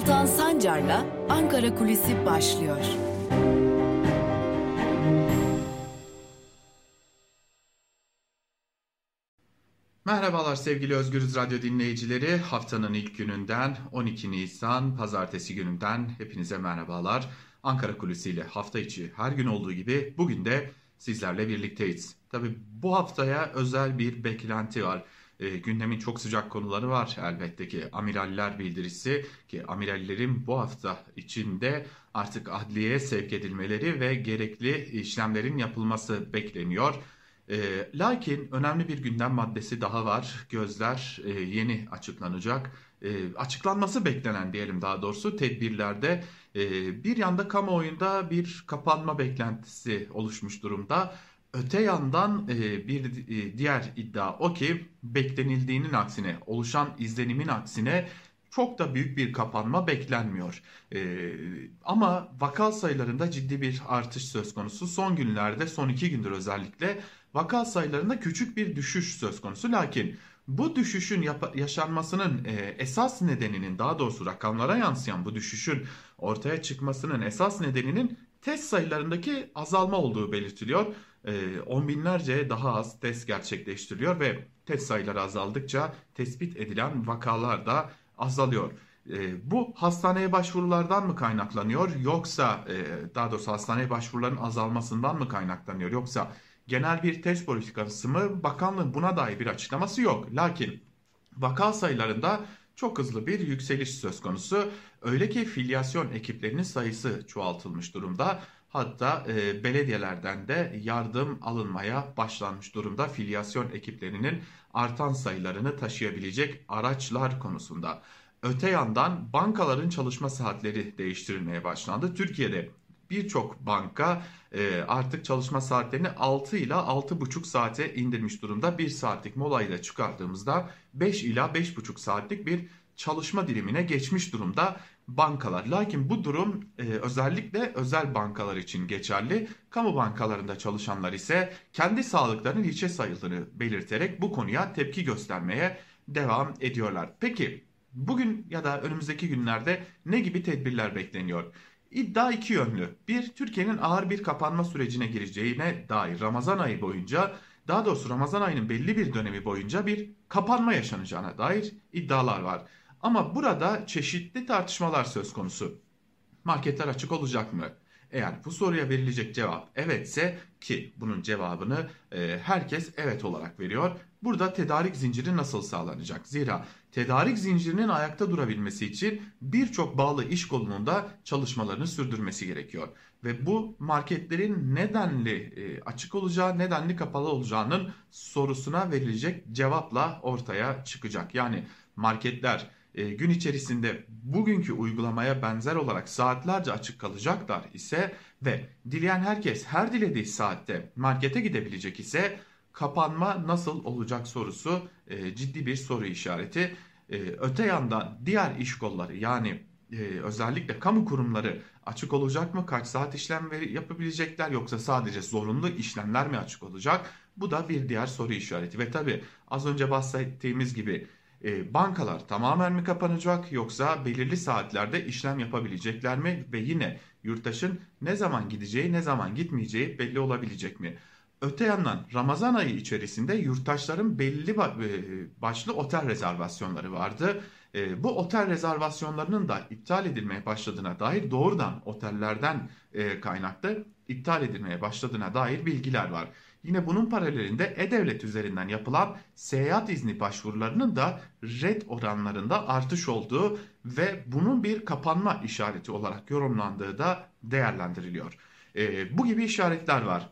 Altan Sancar'la Ankara Kulisi başlıyor. Merhabalar sevgili Özgürüz Radyo dinleyicileri. Haftanın ilk gününden 12 Nisan pazartesi gününden hepinize merhabalar. Ankara Kulisi ile hafta içi her gün olduğu gibi bugün de sizlerle birlikteyiz. Tabi bu haftaya özel bir beklenti var. E, gündemin çok sıcak konuları var elbette ki. Amiraller bildirisi ki amirallerin bu hafta içinde artık adliyeye sevk edilmeleri ve gerekli işlemlerin yapılması bekleniyor. E, lakin önemli bir gündem maddesi daha var. Gözler e, yeni açıklanacak. E, açıklanması beklenen diyelim daha doğrusu tedbirlerde e, bir yanda kamuoyunda bir kapanma beklentisi oluşmuş durumda. Öte yandan e, bir e, diğer iddia o ki beklenildiğinin aksine oluşan izlenimin aksine çok da büyük bir kapanma beklenmiyor. Ee, ama vaka sayılarında ciddi bir artış söz konusu. Son günlerde, son iki gündür özellikle vaka sayılarında küçük bir düşüş söz konusu. Lakin bu düşüşün yaşanmasının e, esas nedeninin daha doğrusu rakamlara yansıyan bu düşüşün ortaya çıkmasının esas nedeninin test sayılarındaki azalma olduğu belirtiliyor. E, on binlerce daha az test gerçekleştiriliyor ve test sayıları azaldıkça tespit edilen vakalar da azalıyor. E, bu hastaneye başvurulardan mı kaynaklanıyor yoksa e, daha doğrusu hastaneye başvuruların azalmasından mı kaynaklanıyor yoksa genel bir test politikası mı bakanlığın buna dair bir açıklaması yok. Lakin vaka sayılarında çok hızlı bir yükseliş söz konusu. Öyle ki filyasyon ekiplerinin sayısı çoğaltılmış durumda. Hatta e, belediyelerden de yardım alınmaya başlanmış durumda filyasyon ekiplerinin artan sayılarını taşıyabilecek araçlar konusunda. Öte yandan bankaların çalışma saatleri değiştirilmeye başlandı. Türkiye'de birçok banka e, artık çalışma saatlerini 6 ile 6,5 saate indirmiş durumda. 1 saatlik molayı da çıkardığımızda 5 ila 5,5 saatlik bir çalışma dilimine geçmiş durumda bankalar. Lakin bu durum e, özellikle özel bankalar için geçerli. Kamu bankalarında çalışanlar ise kendi sağlıklarının hiçe sayıldığını belirterek bu konuya tepki göstermeye devam ediyorlar. Peki bugün ya da önümüzdeki günlerde ne gibi tedbirler bekleniyor? İddia iki yönlü. Bir, Türkiye'nin ağır bir kapanma sürecine gireceğine dair Ramazan ayı boyunca, daha doğrusu Ramazan ayının belli bir dönemi boyunca bir kapanma yaşanacağına dair iddialar var. Ama burada çeşitli tartışmalar söz konusu. Marketler açık olacak mı? Eğer bu soruya verilecek cevap evetse ki bunun cevabını e, herkes evet olarak veriyor. Burada tedarik zinciri nasıl sağlanacak? Zira tedarik zincirinin ayakta durabilmesi için birçok bağlı iş kolunun da çalışmalarını sürdürmesi gerekiyor. Ve bu marketlerin nedenli e, açık olacağı, nedenli kapalı olacağının sorusuna verilecek cevapla ortaya çıkacak. Yani marketler gün içerisinde bugünkü uygulamaya benzer olarak saatlerce açık kalacaklar ise ve dileyen herkes her dilediği saatte markete gidebilecek ise kapanma nasıl olacak sorusu e, ciddi bir soru işareti. E, öte yandan diğer iş kolları yani e, özellikle kamu kurumları açık olacak mı? Kaç saat işlem yapabilecekler yoksa sadece zorunlu işlemler mi açık olacak? Bu da bir diğer soru işareti ve tabi az önce bahsettiğimiz gibi e, bankalar tamamen mi kapanacak yoksa belirli saatlerde işlem yapabilecekler mi ve yine yurttaşın ne zaman gideceği ne zaman gitmeyeceği belli olabilecek mi? Öte yandan Ramazan ayı içerisinde yurttaşların belli e, başlı otel rezervasyonları vardı. E, bu otel rezervasyonlarının da iptal edilmeye başladığına dair doğrudan otellerden e, kaynaklı iptal edilmeye başladığına dair bilgiler var. Yine bunun paralelinde E-Devlet üzerinden yapılan seyahat izni başvurularının da red oranlarında artış olduğu ve bunun bir kapanma işareti olarak yorumlandığı da değerlendiriliyor. E, bu gibi işaretler var.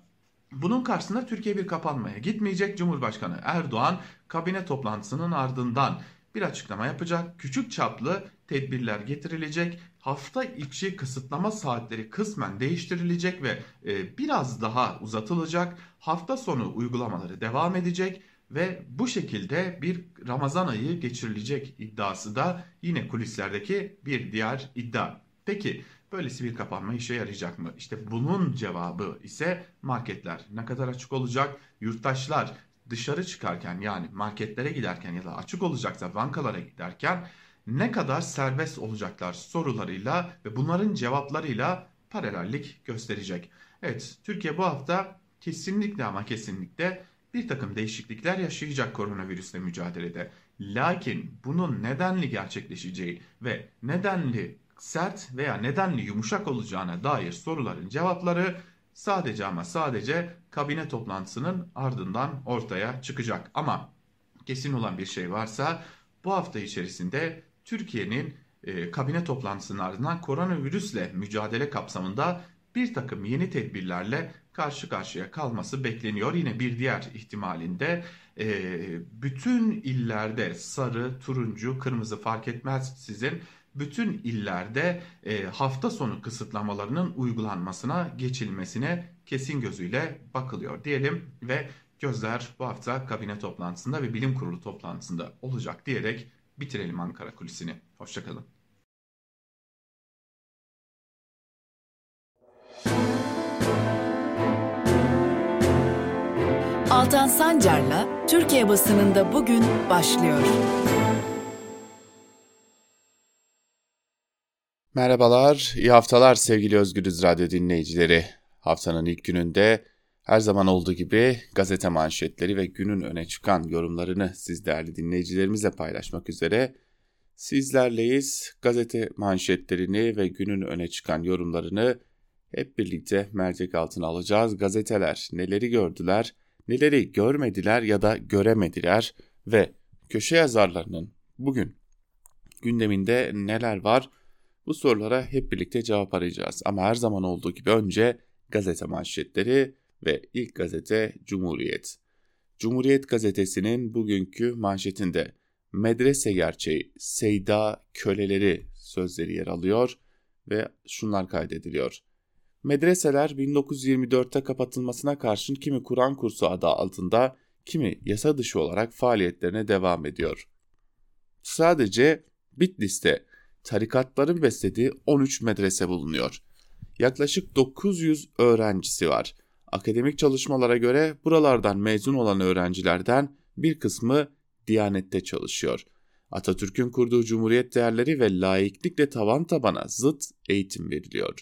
Bunun karşısında Türkiye bir kapanmaya gitmeyecek. Cumhurbaşkanı Erdoğan kabine toplantısının ardından bir açıklama yapacak. Küçük çaplı tedbirler getirilecek. Hafta içi kısıtlama saatleri kısmen değiştirilecek ve e, biraz daha uzatılacak. Hafta sonu uygulamaları devam edecek ve bu şekilde bir Ramazan ayı geçirilecek iddiası da yine kulislerdeki bir diğer iddia. Peki böylesi bir kapanma işe yarayacak mı? İşte bunun cevabı ise marketler ne kadar açık olacak? Yurttaşlar dışarı çıkarken yani marketlere giderken ya da açık olacaksa bankalara giderken ne kadar serbest olacaklar sorularıyla ve bunların cevaplarıyla paralellik gösterecek. Evet, Türkiye bu hafta kesinlikle ama kesinlikle bir takım değişiklikler yaşayacak koronavirüsle mücadelede. Lakin bunun nedenli gerçekleşeceği ve nedenli sert veya nedenli yumuşak olacağına dair soruların cevapları sadece ama sadece kabine toplantısının ardından ortaya çıkacak. Ama kesin olan bir şey varsa bu hafta içerisinde Türkiye'nin e, kabine toplantısının ardından koronavirüsle mücadele kapsamında bir takım yeni tedbirlerle karşı karşıya kalması bekleniyor. Yine bir diğer ihtimalinde e, bütün illerde sarı, turuncu, kırmızı fark etmez sizin bütün illerde e, hafta sonu kısıtlamalarının uygulanmasına geçilmesine kesin gözüyle bakılıyor diyelim ve gözler bu hafta kabine toplantısında ve bilim kurulu toplantısında olacak diyerek bitirelim Ankara kulisini. Hoşçakalın. Altan Sancar'la Türkiye basınında bugün başlıyor. Merhabalar, iyi haftalar sevgili Özgürüz Radyo dinleyicileri. Haftanın ilk gününde her zaman olduğu gibi gazete manşetleri ve günün öne çıkan yorumlarını siz değerli dinleyicilerimizle paylaşmak üzere sizlerleyiz. Gazete manşetlerini ve günün öne çıkan yorumlarını hep birlikte mercek altına alacağız. Gazeteler neleri gördüler, neleri görmediler ya da göremediler ve köşe yazarlarının bugün gündeminde neler var? Bu sorulara hep birlikte cevap arayacağız. Ama her zaman olduğu gibi önce gazete manşetleri ve ilk gazete Cumhuriyet. Cumhuriyet gazetesinin bugünkü manşetinde medrese gerçeği, Seyda köleleri sözleri yer alıyor ve şunlar kaydediliyor. Medreseler 1924'te kapatılmasına karşın kimi Kur'an kursu adı altında, kimi yasa dışı olarak faaliyetlerine devam ediyor. Sadece Bitlis'te tarikatların beslediği 13 medrese bulunuyor. Yaklaşık 900 öğrencisi var. Akademik çalışmalara göre buralardan mezun olan öğrencilerden bir kısmı Diyanet'te çalışıyor. Atatürk'ün kurduğu cumhuriyet değerleri ve laiklikle tavan tabana zıt eğitim veriliyor.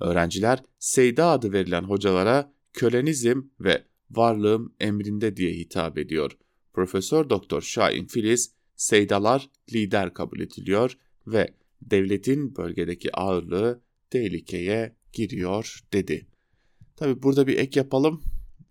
Öğrenciler Seyda adı verilen hocalara kölenizm ve varlığım emrinde diye hitap ediyor. Profesör Doktor Şahin Filiz, Seydalar lider kabul ediliyor ve devletin bölgedeki ağırlığı tehlikeye giriyor dedi. Tabi burada bir ek yapalım.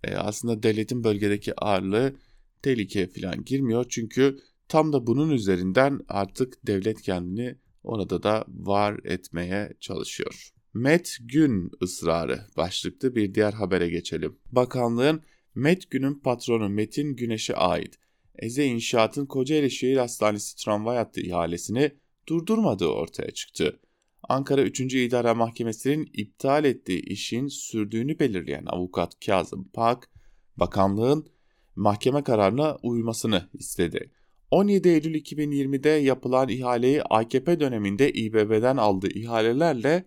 E, aslında devletin bölgedeki ağırlığı tehlikeye falan girmiyor. Çünkü tam da bunun üzerinden artık devlet kendini orada da var etmeye çalışıyor. Met Gün ısrarı başlıklı bir diğer habere geçelim. Bakanlığın Met Gün'ün patronu Metin Güneş'e ait Eze İnşaat'ın Kocaeli Şehir Hastanesi tramvay hattı ihalesini durdurmadığı ortaya çıktı. Ankara 3. İdare Mahkemesi'nin iptal ettiği işin sürdüğünü belirleyen avukat Kazım Pak, bakanlığın mahkeme kararına uymasını istedi. 17 Eylül 2020'de yapılan ihaleyi AKP döneminde İBB'den aldığı ihalelerle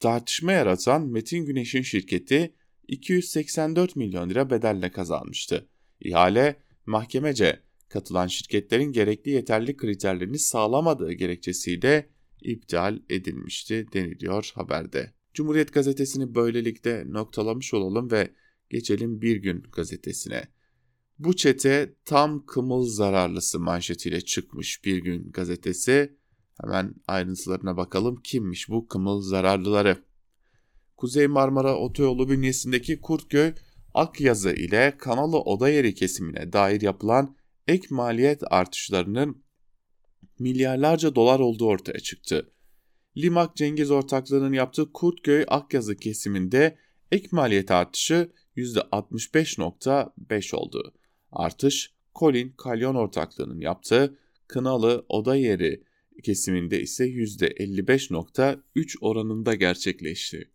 tartışma yaratan Metin Güneş'in şirketi 284 milyon lira bedelle kazanmıştı. İhale mahkemece katılan şirketlerin gerekli yeterli kriterlerini sağlamadığı gerekçesiyle iptal edilmişti deniliyor haberde. Cumhuriyet gazetesini böylelikle noktalamış olalım ve geçelim Bir Gün gazetesine. Bu çete tam kımıl zararlısı manşetiyle çıkmış Bir Gün gazetesi. Hemen ayrıntılarına bakalım kimmiş bu kımıl zararlıları. Kuzey Marmara Otoyolu bünyesindeki Kurtköy Akyazı ile Kanalı Oda Yeri kesimine dair yapılan ek maliyet artışlarının milyarlarca dolar olduğu ortaya çıktı. Limak Cengiz ortaklığının yaptığı Kurtköy Akyazı kesiminde ek maliyet artışı %65.5 oldu. Artış Colin Kalyon ortaklığının yaptığı Kınalı Oda Yeri kesiminde ise %55.3 oranında gerçekleşti.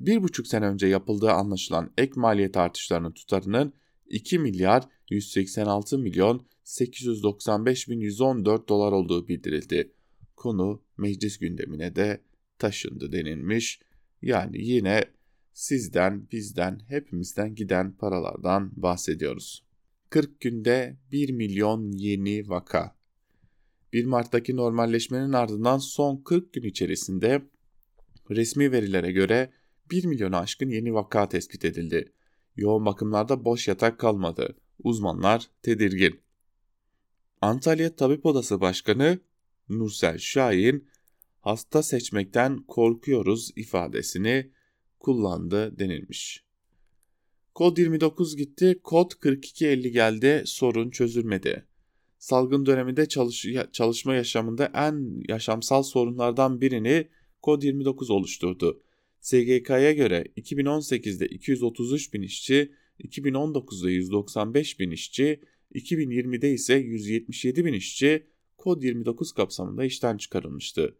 Bir buçuk sene önce yapıldığı anlaşılan ek maliyet artışlarının tutarının 2 milyar 186 milyon 895 bin 114 dolar olduğu bildirildi. Konu meclis gündemine de taşındı denilmiş. Yani yine sizden, bizden, hepimizden giden paralardan bahsediyoruz. 40 günde 1 milyon yeni vaka. 1 Mart'taki normalleşmenin ardından son 40 gün içerisinde resmi verilere göre 1 milyonu aşkın yeni vaka tespit edildi. Yoğun bakımlarda boş yatak kalmadı. Uzmanlar tedirgin. Antalya Tabip Odası Başkanı Nursel Şahin hasta seçmekten korkuyoruz ifadesini kullandı denilmiş. Kod 29 gitti, kod 4250 geldi, sorun çözülmedi. Salgın döneminde çalış çalışma yaşamında en yaşamsal sorunlardan birini kod 29 oluşturdu. SGK'ya göre 2018'de 233 bin işçi, 2019'da 195 bin işçi, 2020'de ise 177 bin işçi kod 29 kapsamında işten çıkarılmıştı.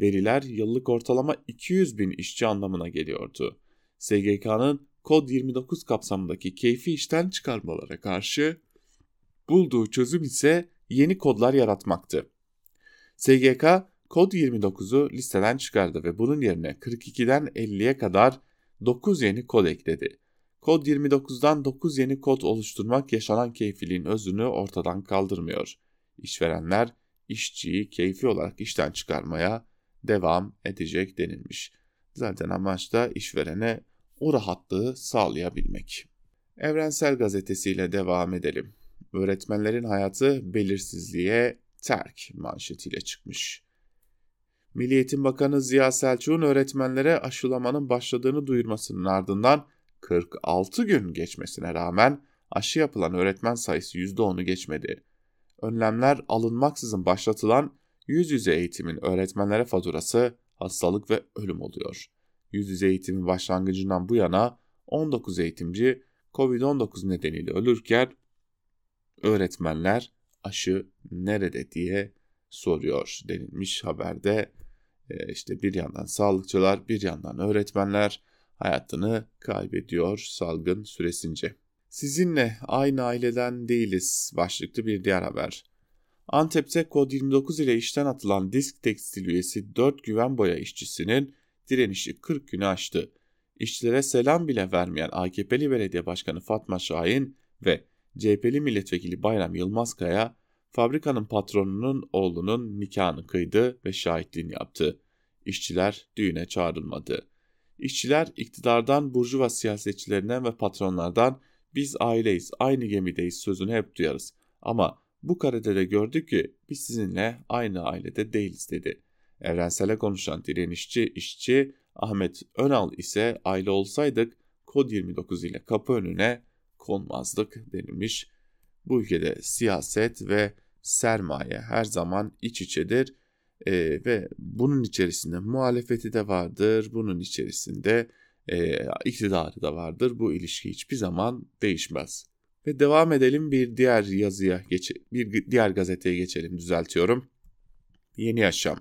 Veriler yıllık ortalama 200 bin işçi anlamına geliyordu. SGK'nın kod 29 kapsamındaki keyfi işten çıkarmalara karşı bulduğu çözüm ise yeni kodlar yaratmaktı. SGK kod 29'u listeden çıkardı ve bunun yerine 42'den 50'ye kadar 9 yeni kod ekledi. Kod 29'dan 9 yeni kod oluşturmak yaşanan keyfiliğin özünü ortadan kaldırmıyor. İşverenler işçiyi keyfi olarak işten çıkarmaya devam edecek denilmiş. Zaten amaç da işverene o rahatlığı sağlayabilmek. Evrensel Gazetesiyle devam edelim. Öğretmenlerin hayatı belirsizliğe terk manşetiyle çıkmış. Milli Eğitim Bakanı Ziya Selçuk'un öğretmenlere aşılamanın başladığını duyurmasının ardından 46 gün geçmesine rağmen aşı yapılan öğretmen sayısı %10'u geçmedi. Önlemler alınmaksızın başlatılan yüz yüze eğitimin öğretmenlere faturası hastalık ve ölüm oluyor. Yüz yüze eğitimin başlangıcından bu yana 19 eğitimci COVID-19 nedeniyle ölürken öğretmenler aşı nerede diye soruyor denilmiş haberde. E, işte bir yandan sağlıkçılar bir yandan öğretmenler hayatını kaybediyor salgın süresince. Sizinle aynı aileden değiliz başlıklı bir diğer haber. Antep'te kod 29 ile işten atılan disk tekstil üyesi 4 güven boya işçisinin direnişi 40 günü aştı. İşçilere selam bile vermeyen AKP'li belediye başkanı Fatma Şahin ve CHP'li milletvekili Bayram Yılmazkaya fabrikanın patronunun oğlunun nikahını kıydı ve şahitliğini yaptı. İşçiler düğüne çağrılmadı. İşçiler iktidardan burjuva siyasetçilerinden ve patronlardan biz aileyiz, aynı gemideyiz sözünü hep duyarız. Ama bu karede de gördük ki biz sizinle aynı ailede değiliz dedi. Evrensele konuşan direnişçi işçi Ahmet Önal ise aile olsaydık kod 29 ile kapı önüne konmazdık denilmiş. Bu ülkede siyaset ve sermaye her zaman iç içedir e, ve bunun içerisinde muhalefeti de vardır, bunun içerisinde e, iktidarı da vardır. Bu ilişki hiçbir zaman değişmez. Ve devam edelim bir diğer yazıya geç bir diğer gazeteye geçelim düzeltiyorum. Yeni Yaşam.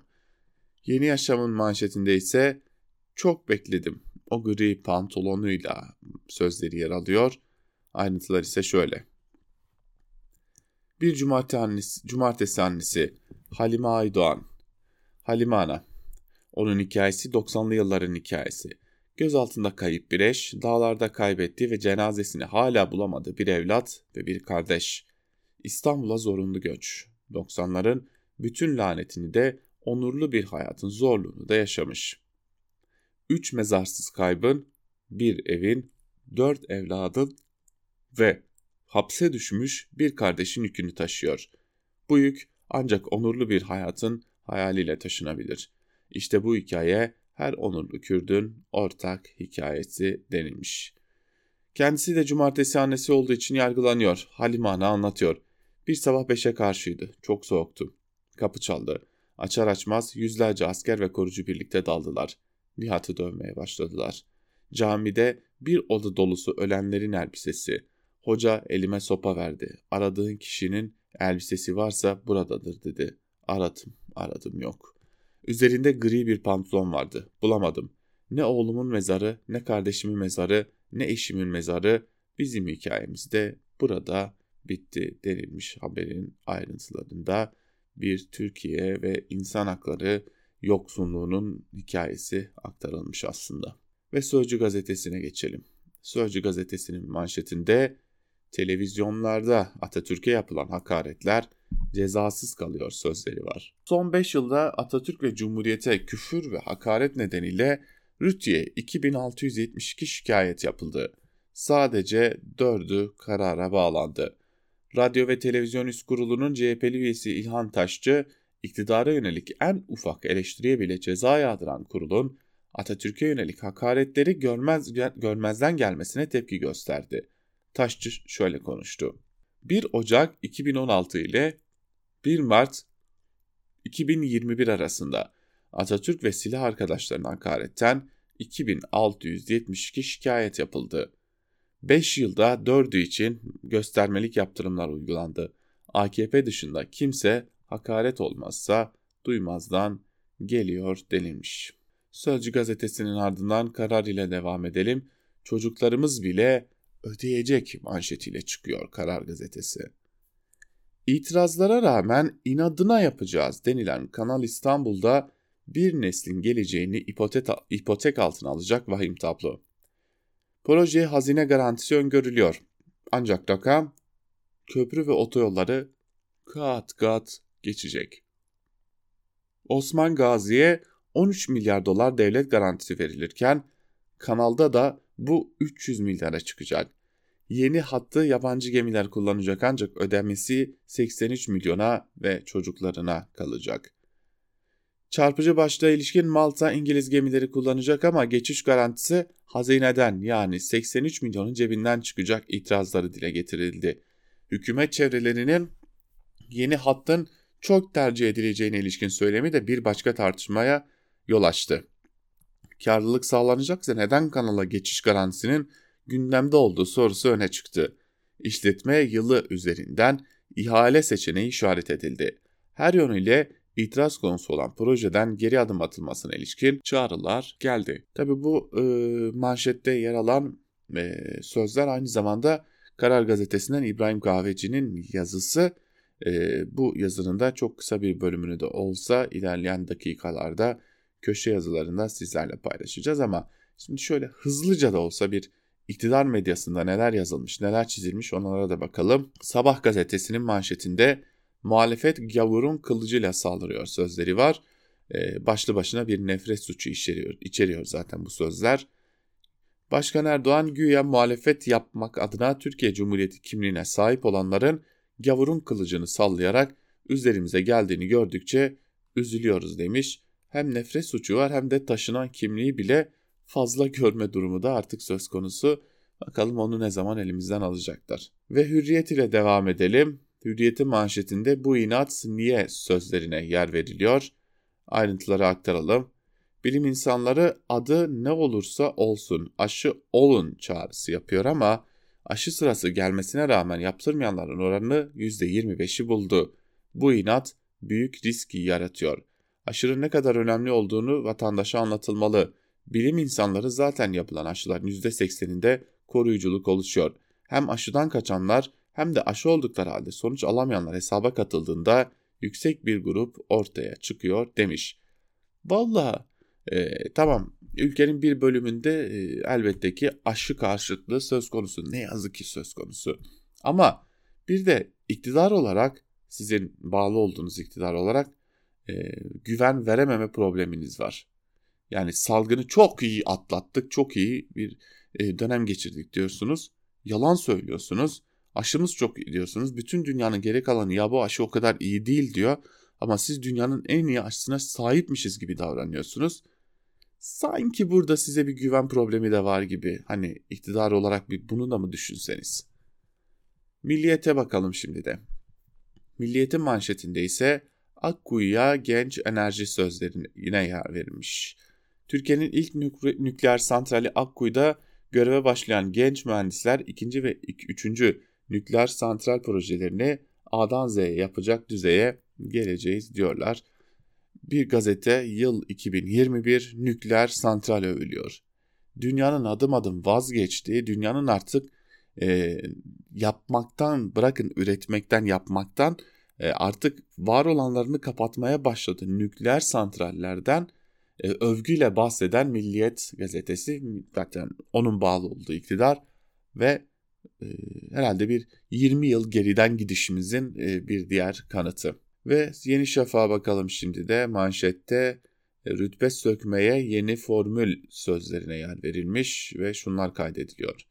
Yeni Yaşam'ın manşetinde ise çok bekledim. O gri pantolonuyla sözleri yer alıyor. Ayrıntılar ise şöyle. Bir cumartesi annesi, cumartesi annesi Halime Aydoğan. Halime Ana. Onun hikayesi 90'lı yılların hikayesi. Göz altında kayıp bir eş, dağlarda kaybettiği ve cenazesini hala bulamadığı bir evlat ve bir kardeş. İstanbul'a zorunlu göç. 90'ların bütün lanetini de onurlu bir hayatın zorluğunu da yaşamış. Üç mezarsız kaybın, bir evin, dört evladın ve hapse düşmüş bir kardeşin yükünü taşıyor. Bu yük ancak onurlu bir hayatın hayaliyle taşınabilir. İşte bu hikaye her onurlu Kürdün ortak hikayesi denilmiş. Kendisi de cumartesi annesi olduğu için yargılanıyor. Halime Ana anlatıyor. Bir sabah beşe karşıydı. Çok soğuktu. Kapı çaldı. Açar açmaz yüzlerce asker ve korucu birlikte daldılar. Nihat'ı dövmeye başladılar. Camide bir oda dolusu ölenlerin elbisesi. Hoca elime sopa verdi. Aradığın kişinin elbisesi varsa buradadır dedi. Aradım, aradım yok. Üzerinde gri bir pantolon vardı. Bulamadım. Ne oğlumun mezarı, ne kardeşimin mezarı, ne eşimin mezarı bizim hikayemizde burada bitti denilmiş haberin ayrıntılarında bir Türkiye ve insan hakları yoksunluğunun hikayesi aktarılmış aslında. Ve Sözcü gazetesine geçelim. Sözcü gazetesinin manşetinde televizyonlarda Atatürk'e yapılan hakaretler cezasız kalıyor sözleri var. Son 5 yılda Atatürk ve Cumhuriyete küfür ve hakaret nedeniyle Rütü'ye 2672 şikayet yapıldı. Sadece 4'ü karara bağlandı. Radyo ve Televizyon Üst Kurulu'nun CHP'li üyesi İlhan Taşçı, iktidara yönelik en ufak eleştiriye bile ceza yağdıran kurulun Atatürk'e yönelik hakaretleri görmez, görmezden gelmesine tepki gösterdi. Taşçı şöyle konuştu. 1 Ocak 2016 ile 1 Mart 2021 arasında Atatürk ve silah arkadaşlarına hakaretten 2672 şikayet yapıldı. 5 yılda 4'ü için göstermelik yaptırımlar uygulandı. AKP dışında kimse hakaret olmazsa duymazdan geliyor denilmiş. Sözcü gazetesinin ardından karar ile devam edelim. Çocuklarımız bile ödeyecek manşetiyle çıkıyor Karar Gazetesi. İtirazlara rağmen inadına yapacağız denilen Kanal İstanbul'da bir neslin geleceğini ipotek, altına alacak vahim tablo. Projeye hazine garantisi öngörülüyor. Ancak rakam köprü ve otoyolları kat kat geçecek. Osman Gazi'ye 13 milyar dolar devlet garantisi verilirken kanalda da bu 300 milyara çıkacak. Yeni hattı yabancı gemiler kullanacak ancak ödemesi 83 milyona ve çocuklarına kalacak. Çarpıcı başlığa ilişkin Malta İngiliz gemileri kullanacak ama geçiş garantisi hazineden yani 83 milyonun cebinden çıkacak itirazları dile getirildi. Hükümet çevrelerinin yeni hattın çok tercih edileceğine ilişkin söylemi de bir başka tartışmaya yol açtı. Karlılık sağlanacaksa neden kanala geçiş garantisinin gündemde olduğu sorusu öne çıktı. İşletme yılı üzerinden ihale seçeneği işaret edildi. Her yönüyle itiraz konusu olan projeden geri adım atılmasına ilişkin çağrılar geldi. Tabi bu e, manşette yer alan e, sözler aynı zamanda Karar Gazetesi'nden İbrahim Kahveci'nin yazısı. E, bu yazının da çok kısa bir bölümünü de olsa ilerleyen dakikalarda köşe yazılarında sizlerle paylaşacağız ama şimdi şöyle hızlıca da olsa bir iktidar medyasında neler yazılmış, neler çizilmiş onlara da bakalım. Sabah gazetesinin manşetinde muhalefet gavurun kılıcıyla saldırıyor sözleri var. Ee, başlı başına bir nefret suçu içeriyor, içeriyor zaten bu sözler. Başkan Erdoğan güya muhalefet yapmak adına Türkiye Cumhuriyeti kimliğine sahip olanların gavurun kılıcını sallayarak üzerimize geldiğini gördükçe üzülüyoruz demiş. Hem nefret suçu var hem de taşınan kimliği bile fazla görme durumu da artık söz konusu. Bakalım onu ne zaman elimizden alacaklar. Ve hürriyet ile devam edelim. Hürriyet'in manşetinde bu inat niye sözlerine yer veriliyor. Ayrıntıları aktaralım. Bilim insanları adı ne olursa olsun aşı olun çağrısı yapıyor ama aşı sırası gelmesine rağmen yaptırmayanların oranı %25'i buldu. Bu inat büyük riski yaratıyor. Aşırı ne kadar önemli olduğunu vatandaşa anlatılmalı. Bilim insanları zaten yapılan aşıların %80'inde koruyuculuk oluşuyor. Hem aşıdan kaçanlar hem de aşı oldukları halde sonuç alamayanlar hesaba katıldığında yüksek bir grup ortaya çıkıyor demiş. Valla e, tamam ülkenin bir bölümünde e, elbette ki aşı karşıtlığı söz konusu. Ne yazık ki söz konusu. Ama bir de iktidar olarak sizin bağlı olduğunuz iktidar olarak e, güven verememe probleminiz var. Yani salgını çok iyi atlattık, çok iyi bir e, dönem geçirdik diyorsunuz. Yalan söylüyorsunuz. Aşımız çok iyi diyorsunuz. Bütün dünyanın geri kalanı ya bu aşı o kadar iyi değil diyor. Ama siz dünyanın en iyi aşısına sahipmişiz gibi davranıyorsunuz. Sanki burada size bir güven problemi de var gibi. Hani iktidar olarak bir bunu da mı düşünseniz? Milliyete bakalım şimdi de. Milliyetin manşetinde ise Akkuyu'ya genç enerji sözlerine yer verilmiş. Türkiye'nin ilk nükleer santrali Akkuyu'da göreve başlayan genç mühendisler ikinci ve üçüncü nükleer santral projelerini A'dan Z'ye yapacak düzeye geleceğiz diyorlar. Bir gazete yıl 2021 nükleer santral övülüyor. Dünyanın adım adım vazgeçtiği, dünyanın artık e, yapmaktan bırakın üretmekten yapmaktan e, artık var olanlarını kapatmaya başladı. Nükleer santrallerden övgüyle bahseden Milliyet gazetesi zaten onun bağlı olduğu iktidar ve e, herhalde bir 20 yıl geriden gidişimizin e, bir diğer kanıtı. Ve Yeni Şafak'a bakalım şimdi de manşette e, rütbe sökmeye yeni formül sözlerine yer verilmiş ve şunlar kaydediliyor.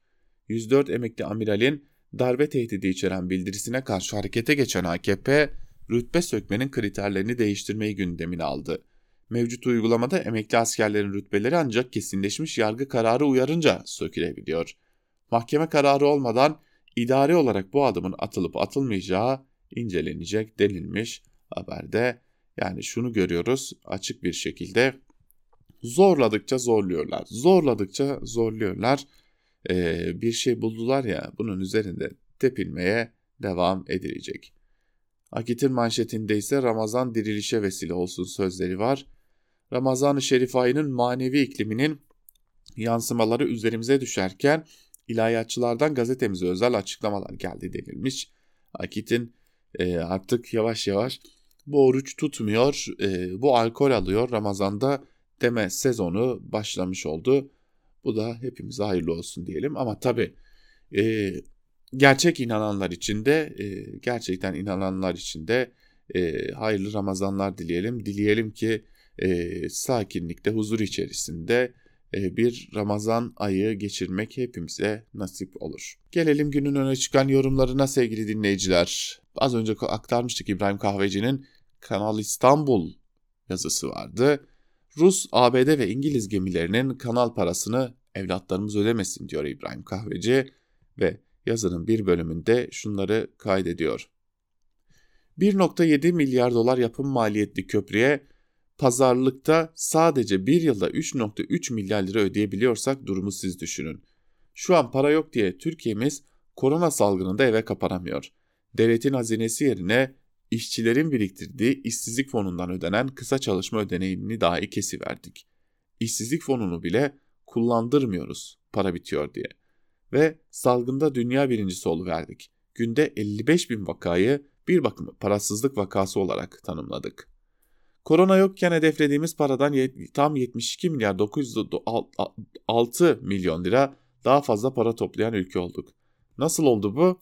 104 emekli amiralin darbe tehdidi içeren bildirisine karşı harekete geçen AKP, rütbe sökmenin kriterlerini değiştirmeyi gündemine aldı. Mevcut uygulamada emekli askerlerin rütbeleri ancak kesinleşmiş yargı kararı uyarınca sökülebiliyor. Mahkeme kararı olmadan idari olarak bu adımın atılıp atılmayacağı incelenecek denilmiş haberde. Yani şunu görüyoruz açık bir şekilde zorladıkça zorluyorlar. Zorladıkça zorluyorlar. Ee, bir şey buldular ya bunun üzerinde tepinmeye devam edilecek. Akit'in manşetinde ise Ramazan dirilişe vesile olsun sözleri var. Ramazan-ı Şerif ayının manevi ikliminin yansımaları üzerimize düşerken ilahiyatçılardan gazetemize özel açıklamalar geldi denilmiş. Akit'in e, artık yavaş yavaş bu oruç tutmuyor, e, bu alkol alıyor Ramazan'da deme sezonu başlamış oldu. Bu da hepimize hayırlı olsun diyelim ama tabii e, gerçek inananlar için de e, gerçekten inananlar için de e, hayırlı Ramazanlar dileyelim. Dileyelim ki e, sakinlikte, huzur içerisinde e, bir Ramazan ayı geçirmek hepimize nasip olur. Gelelim günün öne çıkan yorumlarına sevgili dinleyiciler. Az önce aktarmıştık İbrahim Kahveci'nin Kanal İstanbul yazısı vardı. Rus, ABD ve İngiliz gemilerinin kanal parasını evlatlarımız ödemesin diyor İbrahim Kahveci ve yazının bir bölümünde şunları kaydediyor. 1.7 milyar dolar yapım maliyetli köprüye pazarlıkta sadece bir yılda 3.3 milyar lira ödeyebiliyorsak durumu siz düşünün. Şu an para yok diye Türkiye'miz korona salgınında eve kapanamıyor. Devletin hazinesi yerine işçilerin biriktirdiği işsizlik fonundan ödenen kısa çalışma ödeneğini dahi kesiverdik. İşsizlik fonunu bile kullandırmıyoruz para bitiyor diye. Ve salgında dünya birincisi oluverdik. Günde 55 bin vakayı bir bakımı parasızlık vakası olarak tanımladık. Korona yokken hedeflediğimiz paradan tam 72 milyar 906 milyon lira daha fazla para toplayan ülke olduk. Nasıl oldu bu?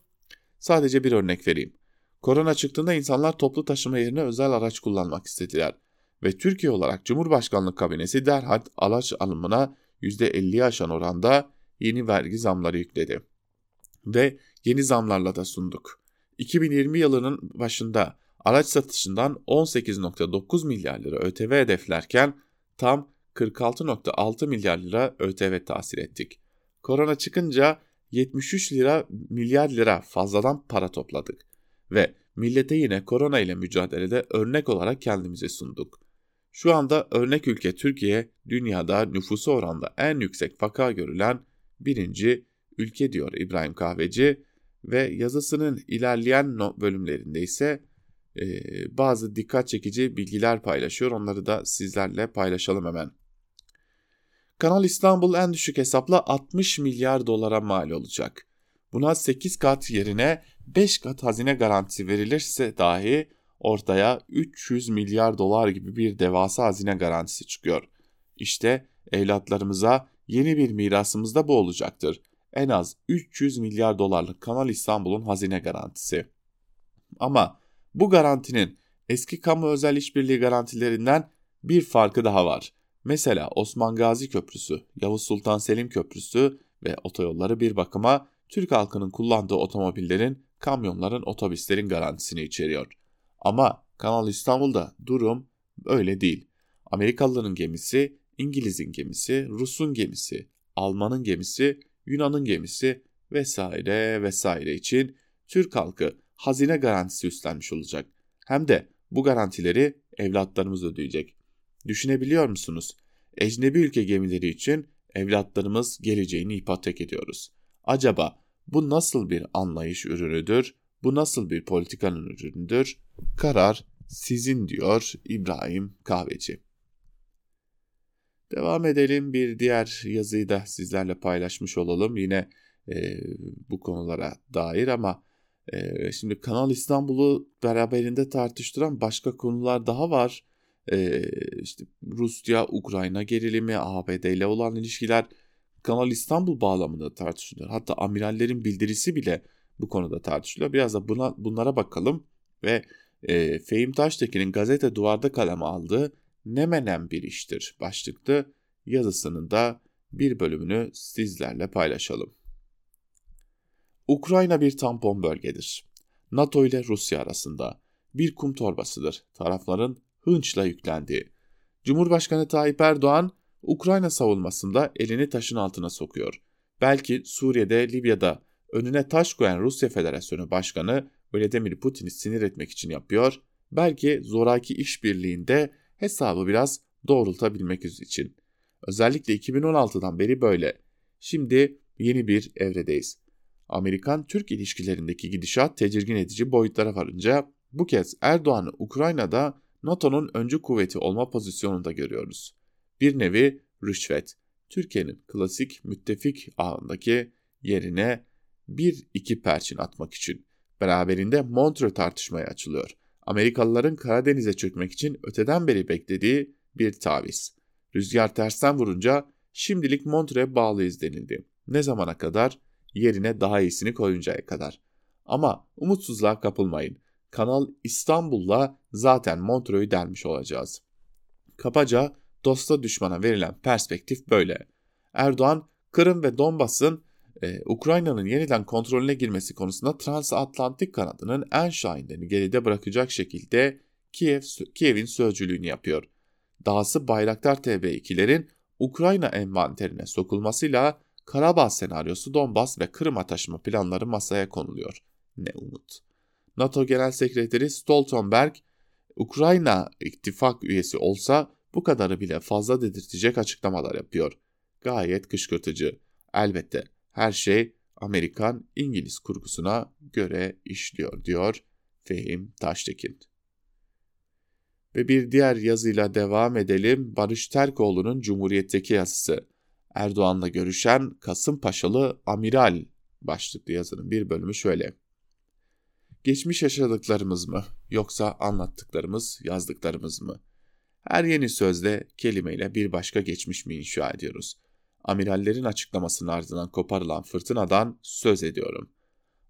Sadece bir örnek vereyim. Korona çıktığında insanlar toplu taşıma yerine özel araç kullanmak istediler ve Türkiye olarak Cumhurbaşkanlık kabinesi derhal araç alımına %50'yi aşan oranda yeni vergi zamları yükledi. Ve yeni zamlarla da sunduk. 2020 yılının başında araç satışından 18.9 milyar lira ÖTV hedeflerken tam 46.6 milyar lira ÖTV tahsil ettik. Korona çıkınca 73 lira milyar lira fazladan para topladık ve millete yine korona ile mücadelede örnek olarak kendimizi sunduk. Şu anda örnek ülke Türkiye dünyada nüfusu oranda en yüksek vaka görülen birinci ülke diyor İbrahim Kahveci ve yazısının ilerleyen bölümlerinde ise e, bazı dikkat çekici bilgiler paylaşıyor. Onları da sizlerle paylaşalım hemen. Kanal İstanbul en düşük hesapla 60 milyar dolara mal olacak. Buna 8 kat yerine 5 kat hazine garantisi verilirse dahi ortaya 300 milyar dolar gibi bir devasa hazine garantisi çıkıyor. İşte evlatlarımıza yeni bir mirasımız da bu olacaktır. En az 300 milyar dolarlık Kanal İstanbul'un hazine garantisi. Ama bu garantinin eski kamu özel işbirliği garantilerinden bir farkı daha var. Mesela Osman Gazi Köprüsü, Yavuz Sultan Selim Köprüsü ve otoyolları bir bakıma Türk halkının kullandığı otomobillerin, kamyonların, otobüslerin garantisini içeriyor. Ama Kanal İstanbul'da durum öyle değil. Amerikalıların gemisi, İngiliz'in gemisi, Rus'un gemisi, Alman'ın gemisi, Yunan'ın gemisi vesaire vesaire için Türk halkı hazine garantisi üstlenmiş olacak. Hem de bu garantileri evlatlarımız ödeyecek. Düşünebiliyor musunuz? Ecnebi ülke gemileri için evlatlarımız geleceğini ipotek ediyoruz. Acaba bu nasıl bir anlayış ürünüdür? Bu nasıl bir politikanın ürünüdür? Karar sizin diyor İbrahim Kahveci. Devam edelim bir diğer yazıyı da sizlerle paylaşmış olalım yine e, bu konulara dair ama e, şimdi Kanal İstanbul'u beraberinde tartıştıran başka konular daha var. E, işte Rusya, Ukrayna gerilimi, ABD ile olan ilişkiler, Kanal İstanbul bağlamında tartışılıyor. Hatta amirallerin bildirisi bile bu konuda tartışılıyor. Biraz da buna, bunlara bakalım ve e, Fehim Taştekin'in gazete duvarda kaleme aldığı ne menen bir iştir başlıklı yazısının da bir bölümünü sizlerle paylaşalım. Ukrayna bir tampon bölgedir. NATO ile Rusya arasında bir kum torbasıdır. Tarafların hınçla yüklendiği. Cumhurbaşkanı Tayyip Erdoğan Ukrayna savunmasında elini taşın altına sokuyor. Belki Suriye'de, Libya'da önüne taş koyan Rusya Federasyonu Başkanı Vladimir Putin'i sinir etmek için yapıyor. Belki zoraki işbirliğinde hesabı biraz doğrultabilmek için. Özellikle 2016'dan beri böyle. Şimdi yeni bir evredeyiz. Amerikan-Türk ilişkilerindeki gidişat tedirgin edici boyutlara varınca bu kez Erdoğan'ı Ukrayna'da NATO'nun öncü kuvveti olma pozisyonunda görüyoruz. Bir nevi rüşvet, Türkiye'nin klasik müttefik ağındaki yerine bir iki perçin atmak için. Beraberinde Montreux tartışmaya açılıyor. Amerikalıların Karadeniz'e çökmek için öteden beri beklediği bir taviz. Rüzgar tersten vurunca şimdilik Montreux'e bağlıyız denildi. Ne zamana kadar? Yerine daha iyisini koyuncaya kadar. Ama umutsuzluğa kapılmayın. Kanal İstanbul'la zaten Montreux'u delmiş olacağız. Kapaca dosta düşmana verilen perspektif böyle. Erdoğan, Kırım ve Donbas'ın e, Ukrayna'nın yeniden kontrolüne girmesi konusunda transatlantik kanadının en şahinlerini geride bırakacak şekilde Kiev, Kiev'in sözcülüğünü yapıyor. Dahası Bayraktar TB2'lerin Ukrayna envanterine sokulmasıyla Karabağ senaryosu Donbas ve Kırım'a taşıma planları masaya konuluyor. Ne umut. NATO Genel Sekreteri Stoltenberg, Ukrayna ittifak üyesi olsa bu kadarı bile fazla dedirtecek açıklamalar yapıyor. Gayet kışkırtıcı. Elbette her şey Amerikan İngiliz kurgusuna göre işliyor diyor Fehim Taştekin. Ve bir diğer yazıyla devam edelim. Barış Terkoğlu'nun Cumhuriyet'teki yazısı. Erdoğan'la görüşen Kasımpaşalı Amiral başlıklı yazının bir bölümü şöyle. Geçmiş yaşadıklarımız mı yoksa anlattıklarımız, yazdıklarımız mı? Her yeni sözde kelimeyle bir başka geçmiş mi inşa ediyoruz? Amirallerin açıklamasının ardından koparılan fırtınadan söz ediyorum.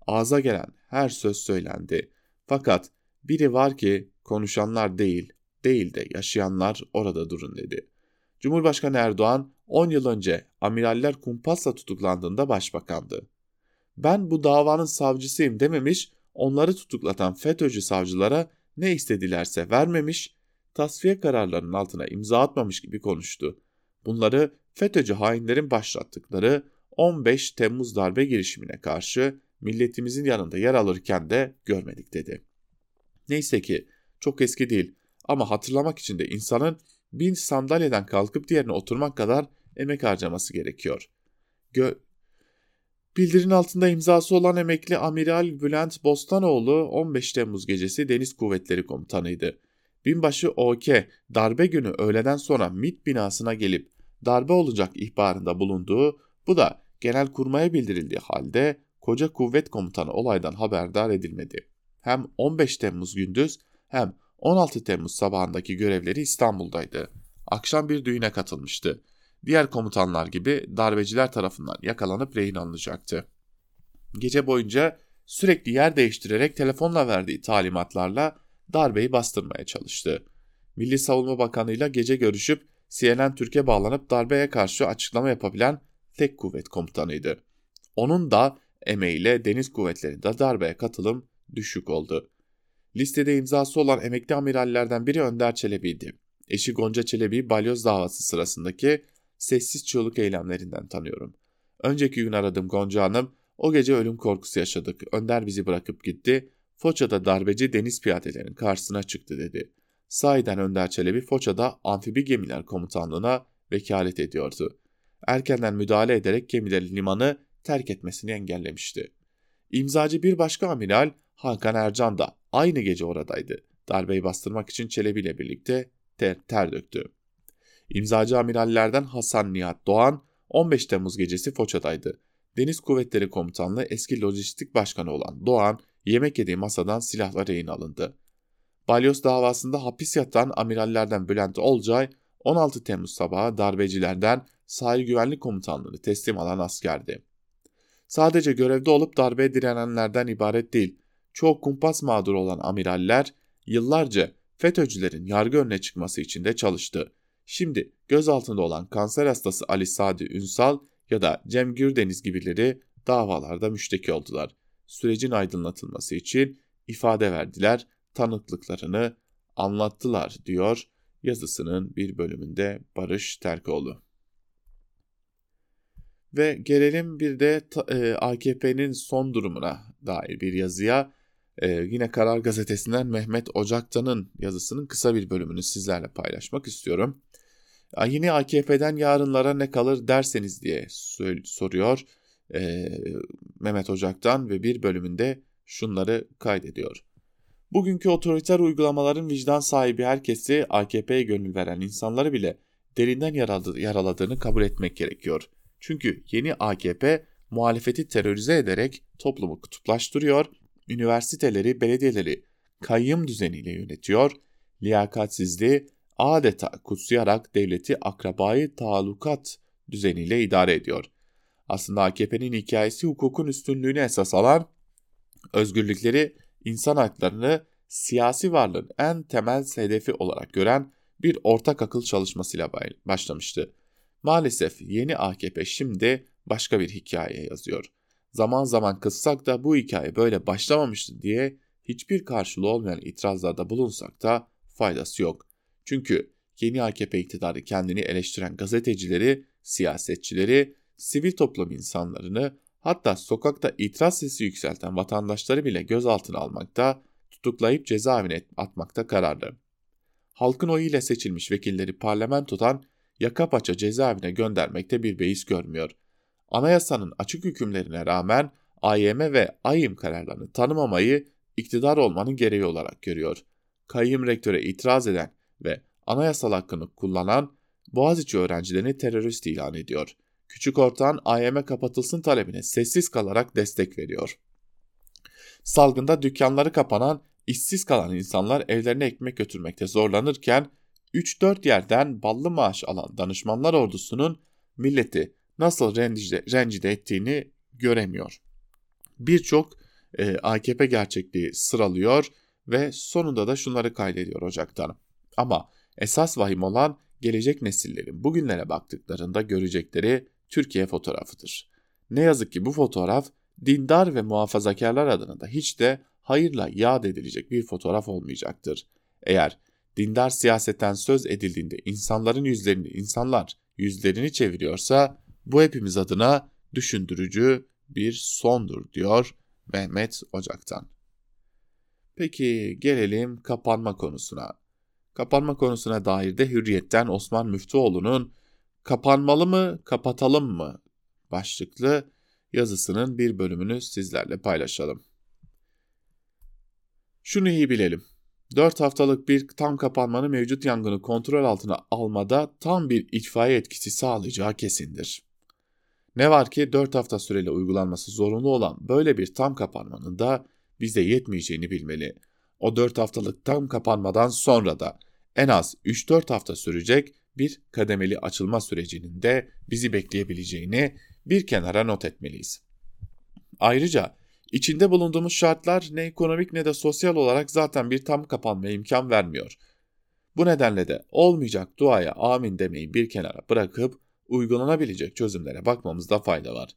Ağza gelen her söz söylendi. Fakat biri var ki konuşanlar değil, değil de yaşayanlar orada durun dedi. Cumhurbaşkanı Erdoğan 10 yıl önce amiraller kumpasla tutuklandığında başbakandı. Ben bu davanın savcısıyım dememiş, onları tutuklatan FETÖ'cü savcılara ne istedilerse vermemiş, tasfiye kararlarının altına imza atmamış gibi konuştu. Bunları FETÖ'cü hainlerin başlattıkları 15 Temmuz darbe girişimine karşı milletimizin yanında yer alırken de görmedik dedi. Neyse ki çok eski değil ama hatırlamak için de insanın bin sandalyeden kalkıp diğerine oturmak kadar emek harcaması gerekiyor. Gö Bildirinin altında imzası olan emekli Amiral Bülent Bostanoğlu 15 Temmuz gecesi Deniz Kuvvetleri Komutanıydı. Binbaşı OK darbe günü öğleden sonra MİT binasına gelip darbe olacak ihbarında bulunduğu bu da genel kurmaya bildirildiği halde koca kuvvet komutanı olaydan haberdar edilmedi. Hem 15 Temmuz gündüz hem 16 Temmuz sabahındaki görevleri İstanbul'daydı. Akşam bir düğüne katılmıştı. Diğer komutanlar gibi darbeciler tarafından yakalanıp rehin alınacaktı. Gece boyunca sürekli yer değiştirerek telefonla verdiği talimatlarla darbeyi bastırmaya çalıştı. Milli Savunma Bakanı ile gece görüşüp CNN Türkiye bağlanıp darbeye karşı açıklama yapabilen tek kuvvet komutanıydı. Onun da emeğiyle deniz kuvvetlerinde darbeye katılım düşük oldu. Listede imzası olan emekli amirallerden biri Önder Çelebi'ydi. Eşi Gonca Çelebi balyoz davası sırasındaki sessiz çığlık eylemlerinden tanıyorum. Önceki gün aradım Gonca Hanım, o gece ölüm korkusu yaşadık. Önder bizi bırakıp gitti. Foça'da darbeci deniz piyadelerin karşısına çıktı dedi. Sahiden Önder Çelebi Foça'da amfibi gemiler komutanlığına vekalet ediyordu. Erkenden müdahale ederek gemilerin limanı terk etmesini engellemişti. İmzacı bir başka amiral Hakan Ercan da aynı gece oradaydı. Darbeyi bastırmak için Çelebi ile birlikte ter, ter döktü. İmzacı amirallerden Hasan Nihat Doğan 15 Temmuz gecesi Foça'daydı. Deniz Kuvvetleri Komutanlığı eski lojistik başkanı olan Doğan yemek yediği masadan silahla rehin alındı. Balyoz davasında hapis yatan amirallerden Bülent Olcay 16 Temmuz sabahı darbecilerden sahil güvenlik komutanlığını teslim alan askerdi. Sadece görevde olup darbeye direnenlerden ibaret değil, çok kumpas mağduru olan amiraller yıllarca FETÖ'cülerin yargı önüne çıkması için de çalıştı. Şimdi gözaltında olan kanser hastası Ali Sadi Ünsal ya da Cem Gürdeniz gibileri davalarda müşteki oldular. Sürecin aydınlatılması için ifade verdiler, tanıklıklarını anlattılar diyor yazısının bir bölümünde Barış Terkoğlu. Ve gelelim bir de e, AKP'nin son durumuna dair bir yazıya. E, yine Karar Gazetesi'nden Mehmet Ocaktan'ın yazısının kısa bir bölümünü sizlerle paylaşmak istiyorum. Yine AKP'den yarınlara ne kalır derseniz diye soruyor e, Mehmet Ocak'tan ve bir bölümünde şunları kaydediyor. Bugünkü otoriter uygulamaların vicdan sahibi herkesi AKP'ye gönül veren insanları bile derinden yaraladığını kabul etmek gerekiyor. Çünkü yeni AKP muhalefeti terörize ederek toplumu kutuplaştırıyor, üniversiteleri, belediyeleri kayyım düzeniyle yönetiyor, liyakatsizliği adeta kutsayarak devleti akrabayı talukat düzeniyle idare ediyor. Aslında AKP'nin hikayesi hukukun üstünlüğünü esas alan, özgürlükleri, insan haklarını siyasi varlığın en temel hedefi olarak gören bir ortak akıl çalışmasıyla başlamıştı. Maalesef yeni AKP şimdi başka bir hikaye yazıyor. Zaman zaman kıssak da bu hikaye böyle başlamamıştı diye hiçbir karşılığı olmayan itirazlarda bulunsak da faydası yok. Çünkü yeni AKP iktidarı kendini eleştiren gazetecileri, siyasetçileri, sivil toplum insanlarını hatta sokakta itiraz sesi yükselten vatandaşları bile gözaltına almakta, tutuklayıp cezaevine atmakta kararlı. Halkın oyu ile seçilmiş vekilleri parlamentodan yaka paça cezaevine göndermekte bir beis görmüyor. Anayasanın açık hükümlerine rağmen AYM ve AYİM kararlarını tanımamayı iktidar olmanın gereği olarak görüyor. Kayyım rektöre itiraz eden ve anayasal hakkını kullanan Boğaziçi öğrencilerini terörist ilan ediyor. Küçük ortağın AYM kapatılsın talebine sessiz kalarak destek veriyor. Salgında dükkanları kapanan, işsiz kalan insanlar evlerine ekmek götürmekte zorlanırken 3-4 yerden ballı maaş alan danışmanlar ordusunun milleti nasıl rencide, rencide ettiğini göremiyor. Birçok e, AKP gerçekliği sıralıyor ve sonunda da şunları kaydediyor Ocak'tan. Ama esas vahim olan gelecek nesillerin bugünlere baktıklarında görecekleri Türkiye fotoğrafıdır. Ne yazık ki bu fotoğraf dindar ve muhafazakarlar adına da hiç de hayırla yad edilecek bir fotoğraf olmayacaktır. Eğer dindar siyasetten söz edildiğinde insanların yüzlerini insanlar yüzlerini çeviriyorsa bu hepimiz adına düşündürücü bir sondur diyor Mehmet Ocak'tan. Peki gelelim kapanma konusuna. Kapanma konusuna dair de Hürriyet'ten Osman Müftüoğlu'nun Kapanmalı mı, kapatalım mı başlıklı yazısının bir bölümünü sizlerle paylaşalım. Şunu iyi bilelim. 4 haftalık bir tam kapanmanın mevcut yangını kontrol altına almada tam bir itfaiye etkisi sağlayacağı kesindir. Ne var ki 4 hafta süreli uygulanması zorunlu olan böyle bir tam kapanmanın da bize yetmeyeceğini bilmeli. O 4 haftalık tam kapanmadan sonra da en az 3-4 hafta sürecek bir kademeli açılma sürecinin de bizi bekleyebileceğini bir kenara not etmeliyiz. Ayrıca içinde bulunduğumuz şartlar ne ekonomik ne de sosyal olarak zaten bir tam kapanma imkan vermiyor. Bu nedenle de olmayacak duaya amin demeyi bir kenara bırakıp uygulanabilecek çözümlere bakmamızda fayda var.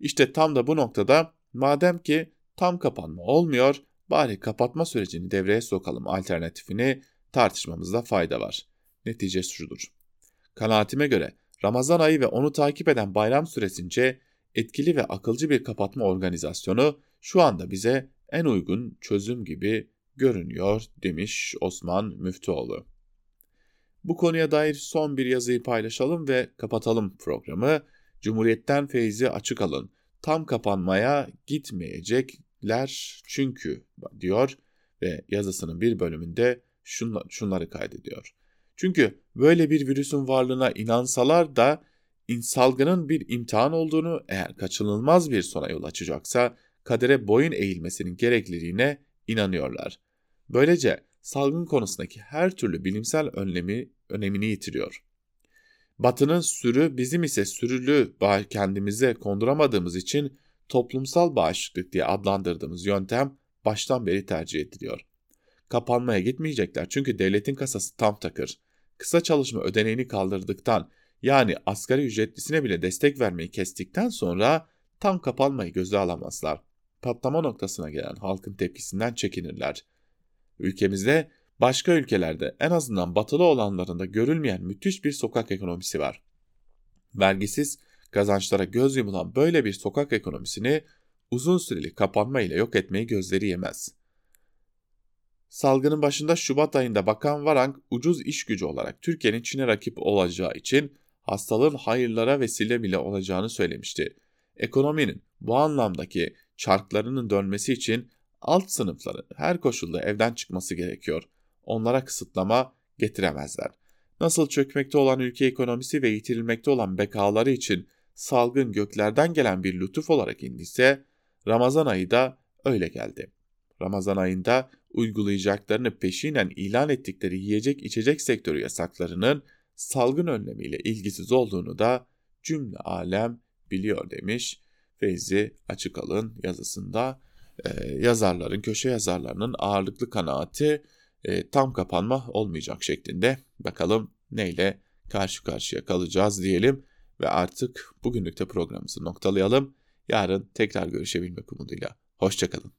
İşte tam da bu noktada madem ki tam kapanma olmuyor, bari kapatma sürecini devreye sokalım alternatifini tartışmamızda fayda var. Netice şudur. Kanaatime göre Ramazan ayı ve onu takip eden bayram süresince etkili ve akılcı bir kapatma organizasyonu şu anda bize en uygun çözüm gibi görünüyor demiş Osman Müftüoğlu. Bu konuya dair son bir yazıyı paylaşalım ve kapatalım programı. Cumhuriyetten feyzi açık alın. Tam kapanmaya gitmeyecekler çünkü diyor ve yazısının bir bölümünde şunları kaydediyor. Çünkü böyle bir virüsün varlığına inansalar da salgının bir imtihan olduğunu eğer kaçınılmaz bir sona yol açacaksa kadere boyun eğilmesinin gerekliliğine inanıyorlar. Böylece salgın konusundaki her türlü bilimsel önlemi önemini yitiriyor. Batının sürü bizim ise sürülü kendimize konduramadığımız için toplumsal bağışıklık diye adlandırdığımız yöntem baştan beri tercih ediliyor. Kapanmaya gitmeyecekler çünkü devletin kasası tam takır. Kısa çalışma ödeneğini kaldırdıktan yani asgari ücretlisine bile destek vermeyi kestikten sonra tam kapanmayı göze alamazlar. Patlama noktasına gelen halkın tepkisinden çekinirler. Ülkemizde başka ülkelerde en azından batılı olanlarında görülmeyen müthiş bir sokak ekonomisi var. Vergisiz kazançlara göz yumulan böyle bir sokak ekonomisini uzun süreli kapanma ile yok etmeyi gözleri yemez. Salgının başında Şubat ayında Bakan Varank ucuz iş gücü olarak Türkiye'nin Çin'e rakip olacağı için hastalığın hayırlara vesile bile olacağını söylemişti. Ekonominin bu anlamdaki çarklarının dönmesi için alt sınıfların her koşulda evden çıkması gerekiyor. Onlara kısıtlama getiremezler. Nasıl çökmekte olan ülke ekonomisi ve yitirilmekte olan bekaları için salgın göklerden gelen bir lütuf olarak indiyse, Ramazan ayı da öyle geldi. Ramazan ayında uygulayacaklarını peşinen ilan ettikleri yiyecek içecek sektörü yasaklarının salgın önlemiyle ilgisiz olduğunu da cümle alem biliyor demiş Feyzi Açıkalın yazısında. E, yazarların, köşe yazarlarının ağırlıklı kanaati e, tam kapanma olmayacak şeklinde. Bakalım neyle karşı karşıya kalacağız diyelim ve artık bugünlük de programımızı noktalayalım. Yarın tekrar görüşebilmek umuduyla. Hoşçakalın.